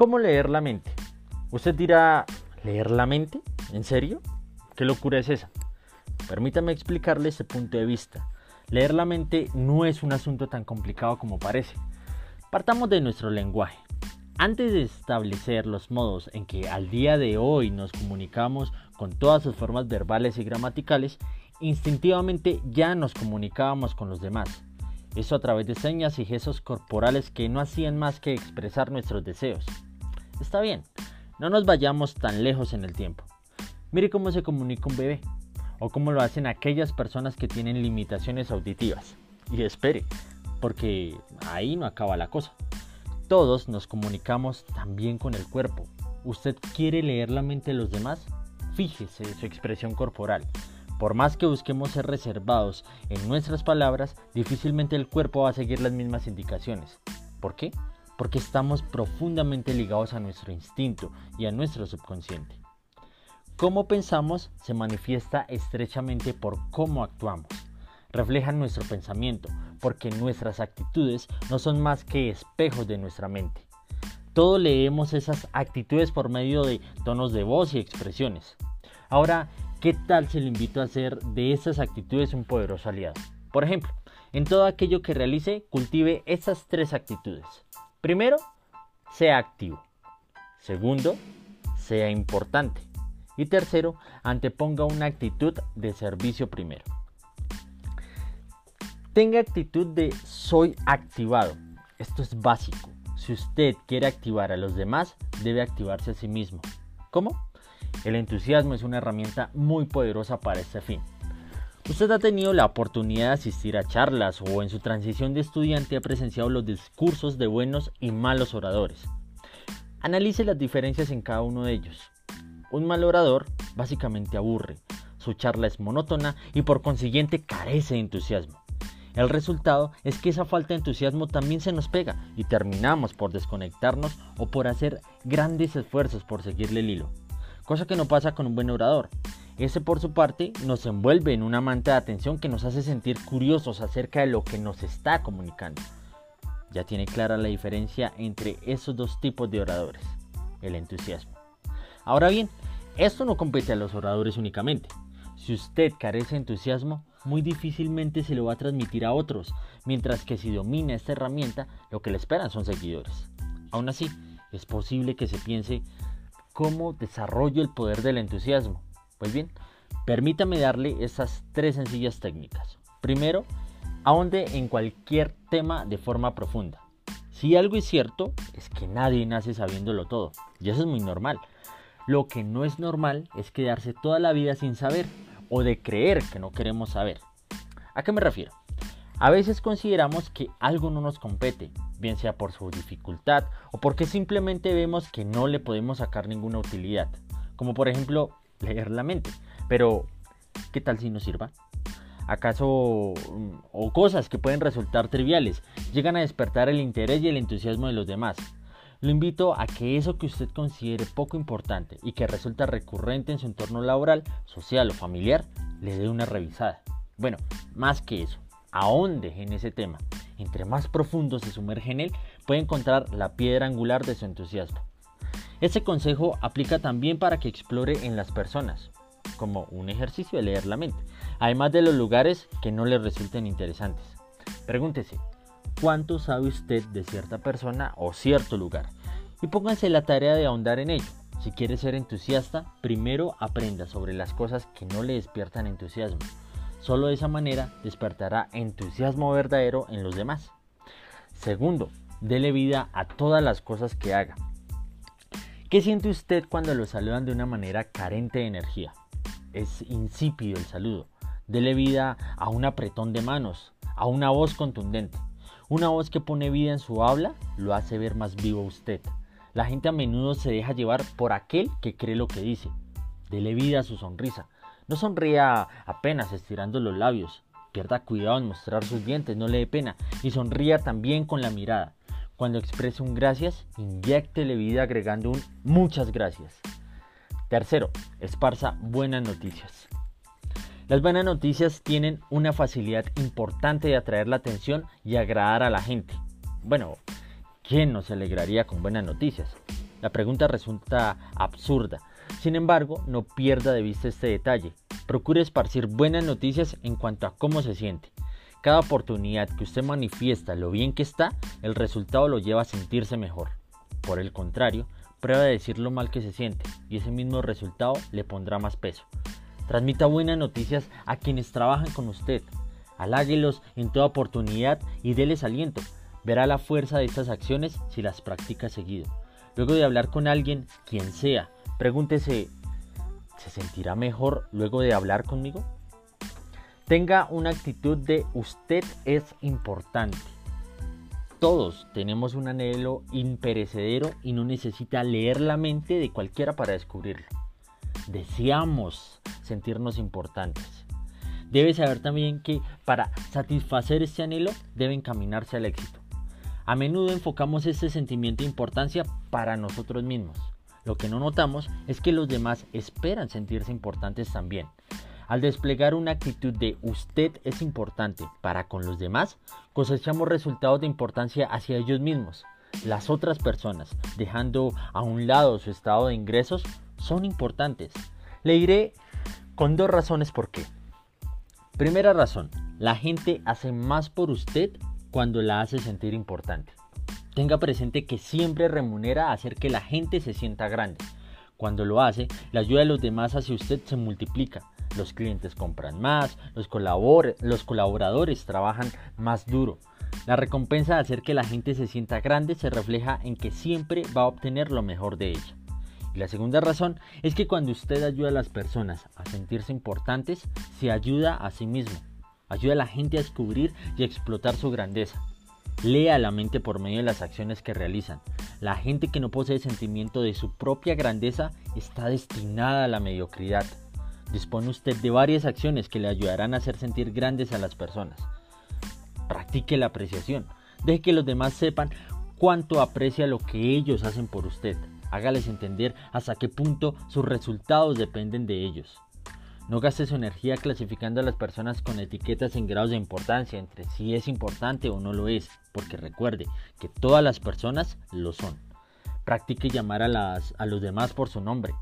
¿Cómo leer la mente? Usted dirá, ¿leer la mente? ¿En serio? ¿Qué locura es esa? Permítame explicarle este punto de vista. Leer la mente no es un asunto tan complicado como parece. Partamos de nuestro lenguaje. Antes de establecer los modos en que al día de hoy nos comunicamos con todas sus formas verbales y gramaticales, instintivamente ya nos comunicábamos con los demás. Eso a través de señas y gestos corporales que no hacían más que expresar nuestros deseos. Está bien, no nos vayamos tan lejos en el tiempo. Mire cómo se comunica un bebé, o cómo lo hacen aquellas personas que tienen limitaciones auditivas. Y espere, porque ahí no acaba la cosa. Todos nos comunicamos también con el cuerpo. ¿Usted quiere leer la mente de los demás? Fíjese su expresión corporal. Por más que busquemos ser reservados en nuestras palabras, difícilmente el cuerpo va a seguir las mismas indicaciones. ¿Por qué? Porque estamos profundamente ligados a nuestro instinto y a nuestro subconsciente. Cómo pensamos se manifiesta estrechamente por cómo actuamos reflejan nuestro pensamiento, porque nuestras actitudes no son más que espejos de nuestra mente. Todos leemos esas actitudes por medio de tonos de voz y expresiones. Ahora, ¿qué tal si le invito a hacer de esas actitudes un poderoso aliado? Por ejemplo, en todo aquello que realice, cultive esas tres actitudes. Primero, sea activo. Segundo, sea importante. Y tercero, anteponga una actitud de servicio primero. Tenga actitud de soy activado. Esto es básico. Si usted quiere activar a los demás, debe activarse a sí mismo. ¿Cómo? El entusiasmo es una herramienta muy poderosa para este fin. Usted ha tenido la oportunidad de asistir a charlas o en su transición de estudiante ha presenciado los discursos de buenos y malos oradores. Analice las diferencias en cada uno de ellos. Un mal orador básicamente aburre, su charla es monótona y por consiguiente carece de entusiasmo. El resultado es que esa falta de entusiasmo también se nos pega y terminamos por desconectarnos o por hacer grandes esfuerzos por seguirle el hilo. Cosa que no pasa con un buen orador. Ese por su parte nos envuelve en una manta de atención que nos hace sentir curiosos acerca de lo que nos está comunicando. Ya tiene clara la diferencia entre esos dos tipos de oradores, el entusiasmo. Ahora bien, esto no compete a los oradores únicamente. Si usted carece de entusiasmo, muy difícilmente se lo va a transmitir a otros, mientras que si domina esta herramienta, lo que le esperan son seguidores. Aún así, es posible que se piense cómo desarrollo el poder del entusiasmo. Pues bien, permítame darle esas tres sencillas técnicas. Primero, ahonde en cualquier tema de forma profunda. Si algo es cierto, es que nadie nace sabiéndolo todo, y eso es muy normal. Lo que no es normal es quedarse toda la vida sin saber o de creer que no queremos saber. ¿A qué me refiero? A veces consideramos que algo no nos compete, bien sea por su dificultad o porque simplemente vemos que no le podemos sacar ninguna utilidad, como por ejemplo leer la mente. Pero, ¿qué tal si nos sirva? ¿Acaso mm, o cosas que pueden resultar triviales llegan a despertar el interés y el entusiasmo de los demás? Lo invito a que eso que usted considere poco importante y que resulta recurrente en su entorno laboral, social o familiar, le dé una revisada. Bueno, más que eso, ahonde en ese tema. Entre más profundo se sumerge en él, puede encontrar la piedra angular de su entusiasmo. Este consejo aplica también para que explore en las personas, como un ejercicio de leer la mente, además de los lugares que no le resulten interesantes. Pregúntese, cuánto sabe usted de cierta persona o cierto lugar y pónganse la tarea de ahondar en ello. Si quiere ser entusiasta, primero aprenda sobre las cosas que no le despiertan entusiasmo. Solo de esa manera despertará entusiasmo verdadero en los demás. Segundo, dele vida a todas las cosas que haga. ¿Qué siente usted cuando lo saludan de una manera carente de energía? Es insípido el saludo. Dele vida a un apretón de manos, a una voz contundente. Una voz que pone vida en su habla lo hace ver más vivo usted. La gente a menudo se deja llevar por aquel que cree lo que dice. Dele vida a su sonrisa. No sonría apenas estirando los labios. Pierda cuidado en mostrar sus dientes, no le dé pena. Y sonría también con la mirada. Cuando exprese un gracias, inyectele vida agregando un muchas gracias. Tercero, esparza buenas noticias. Las buenas noticias tienen una facilidad importante de atraer la atención y agradar a la gente. Bueno, ¿quién no se alegraría con buenas noticias? La pregunta resulta absurda. Sin embargo, no pierda de vista este detalle. Procure esparcir buenas noticias en cuanto a cómo se siente. Cada oportunidad que usted manifiesta lo bien que está, el resultado lo lleva a sentirse mejor. Por el contrario, prueba de decir lo mal que se siente y ese mismo resultado le pondrá más peso. Transmita buenas noticias a quienes trabajan con usted. Haláguelos en toda oportunidad y déles aliento. Verá la fuerza de estas acciones si las practica seguido. Luego de hablar con alguien, quien sea, pregúntese, ¿se sentirá mejor luego de hablar conmigo? Tenga una actitud de usted es importante. Todos tenemos un anhelo imperecedero y no necesita leer la mente de cualquiera para descubrirlo. Deseamos sentirnos importantes. Debe saber también que para satisfacer este anhelo debe encaminarse al éxito. A menudo enfocamos este sentimiento de importancia para nosotros mismos. Lo que no notamos es que los demás esperan sentirse importantes también. Al desplegar una actitud de usted es importante para con los demás, cosechamos resultados de importancia hacia ellos mismos. Las otras personas, dejando a un lado su estado de ingresos, son importantes. Le diré con dos razones por qué. Primera razón, la gente hace más por usted cuando la hace sentir importante. Tenga presente que siempre remunera hacer que la gente se sienta grande. Cuando lo hace, la ayuda de los demás hacia usted se multiplica los clientes compran más, los, colaboradores trabajan más duro. La recompensa de hacer que la gente se sienta grande se refleja en que siempre va a obtener lo mejor de ella. Y la segunda razón es que cuando usted ayuda a las personas a sentirse importantes, se ayuda a sí mismo. Ayuda a la gente a descubrir y a explotar su grandeza. Lea la mente por medio de las acciones que realizan. La gente que no posee sentimiento de su propia grandeza está destinada a la mediocridad. Dispone usted de varias acciones que le ayudarán a hacer sentir grandes a las personas. Practique la apreciación. Deje que los demás sepan cuánto aprecia lo que ellos hacen por usted. Hágales entender hasta qué punto sus resultados dependen de ellos. No gaste su energía clasificando a las personas con etiquetas en grados de importancia entre si es importante o no lo es, porque recuerde que todas las personas lo son. Practique llamar a, las, a los demás por su nombre.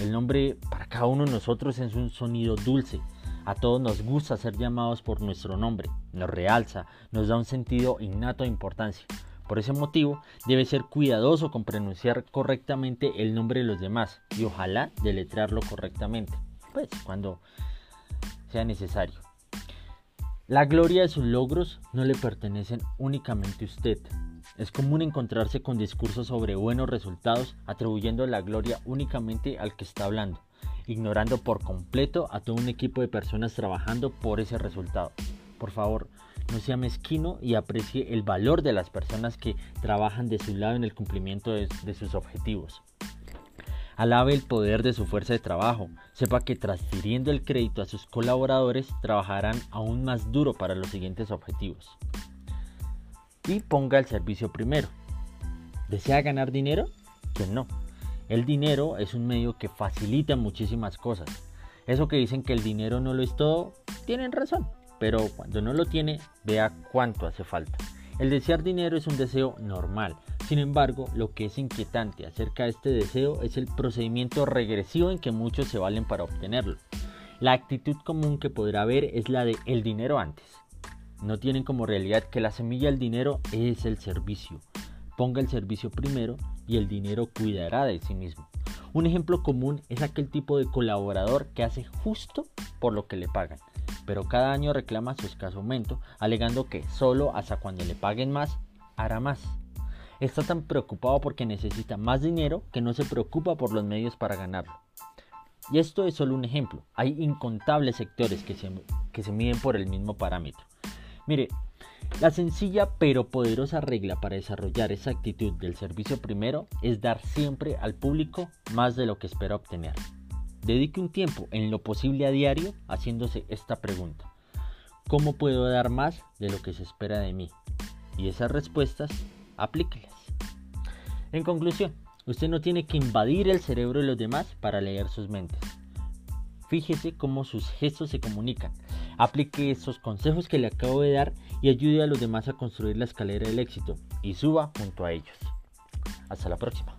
El nombre cada uno de nosotros es un sonido dulce. A todos nos gusta ser llamados por nuestro nombre. Nos realza, nos da un sentido innato de importancia. Por ese motivo, debe ser cuidadoso con pronunciar correctamente el nombre de los demás y ojalá deletrearlo correctamente, pues cuando sea necesario. La gloria de sus logros no le pertenecen únicamente a usted, es común encontrarse con discursos sobre buenos resultados atribuyendo la gloria únicamente al que está hablando, ignorando por completo a todo un equipo de personas trabajando por ese resultado. Por favor, no sea mezquino y aprecie el valor de las personas que trabajan de su lado en el cumplimiento de, sus objetivos. Alabe el poder de su fuerza de trabajo. Sepa que transfiriendo el crédito a sus colaboradores trabajarán aún más duro para los siguientes objetivos y ponga el servicio primero. ¿Desea ganar dinero? Pues no. El dinero es un medio que facilita muchísimas cosas. Eso que dicen que el dinero no lo es todo, tienen razón. Pero cuando no lo tiene, vea cuánto hace falta. El desear dinero es un deseo normal. Sin embargo, lo que es inquietante acerca de este deseo es el procedimiento regresivo en que muchos se valen para obtenerlo. La actitud común que podrá haber es la de el dinero antes. No tienen como realidad que la semilla del dinero es el servicio. Ponga el servicio primero y el dinero cuidará de sí mismo. Un ejemplo común es aquel tipo de colaborador que hace justo por lo que le pagan, pero cada año reclama su escaso aumento, alegando que solo hasta cuando le paguen más, hará más. Está tan preocupado porque necesita más dinero que no se preocupa por los medios para ganarlo. Y esto es solo un ejemplo. Hay incontables sectores que se, que se miden por el mismo parámetro. Mire, la sencilla pero poderosa regla para desarrollar esa actitud del servicio primero es dar siempre al público más de lo que espera obtener. Dedique un tiempo en lo posible a diario haciéndose esta pregunta. ¿Cómo puedo dar más de lo que se espera de mí? Y esas respuestas, aplíquelas. En conclusión, usted no tiene que invadir el cerebro de los demás para leer sus mentes. Fíjese cómo sus gestos se comunican Aplique esos consejos que le acabo de dar y ayude a los demás a construir la escalera del éxito y suba junto a ellos. Hasta la próxima.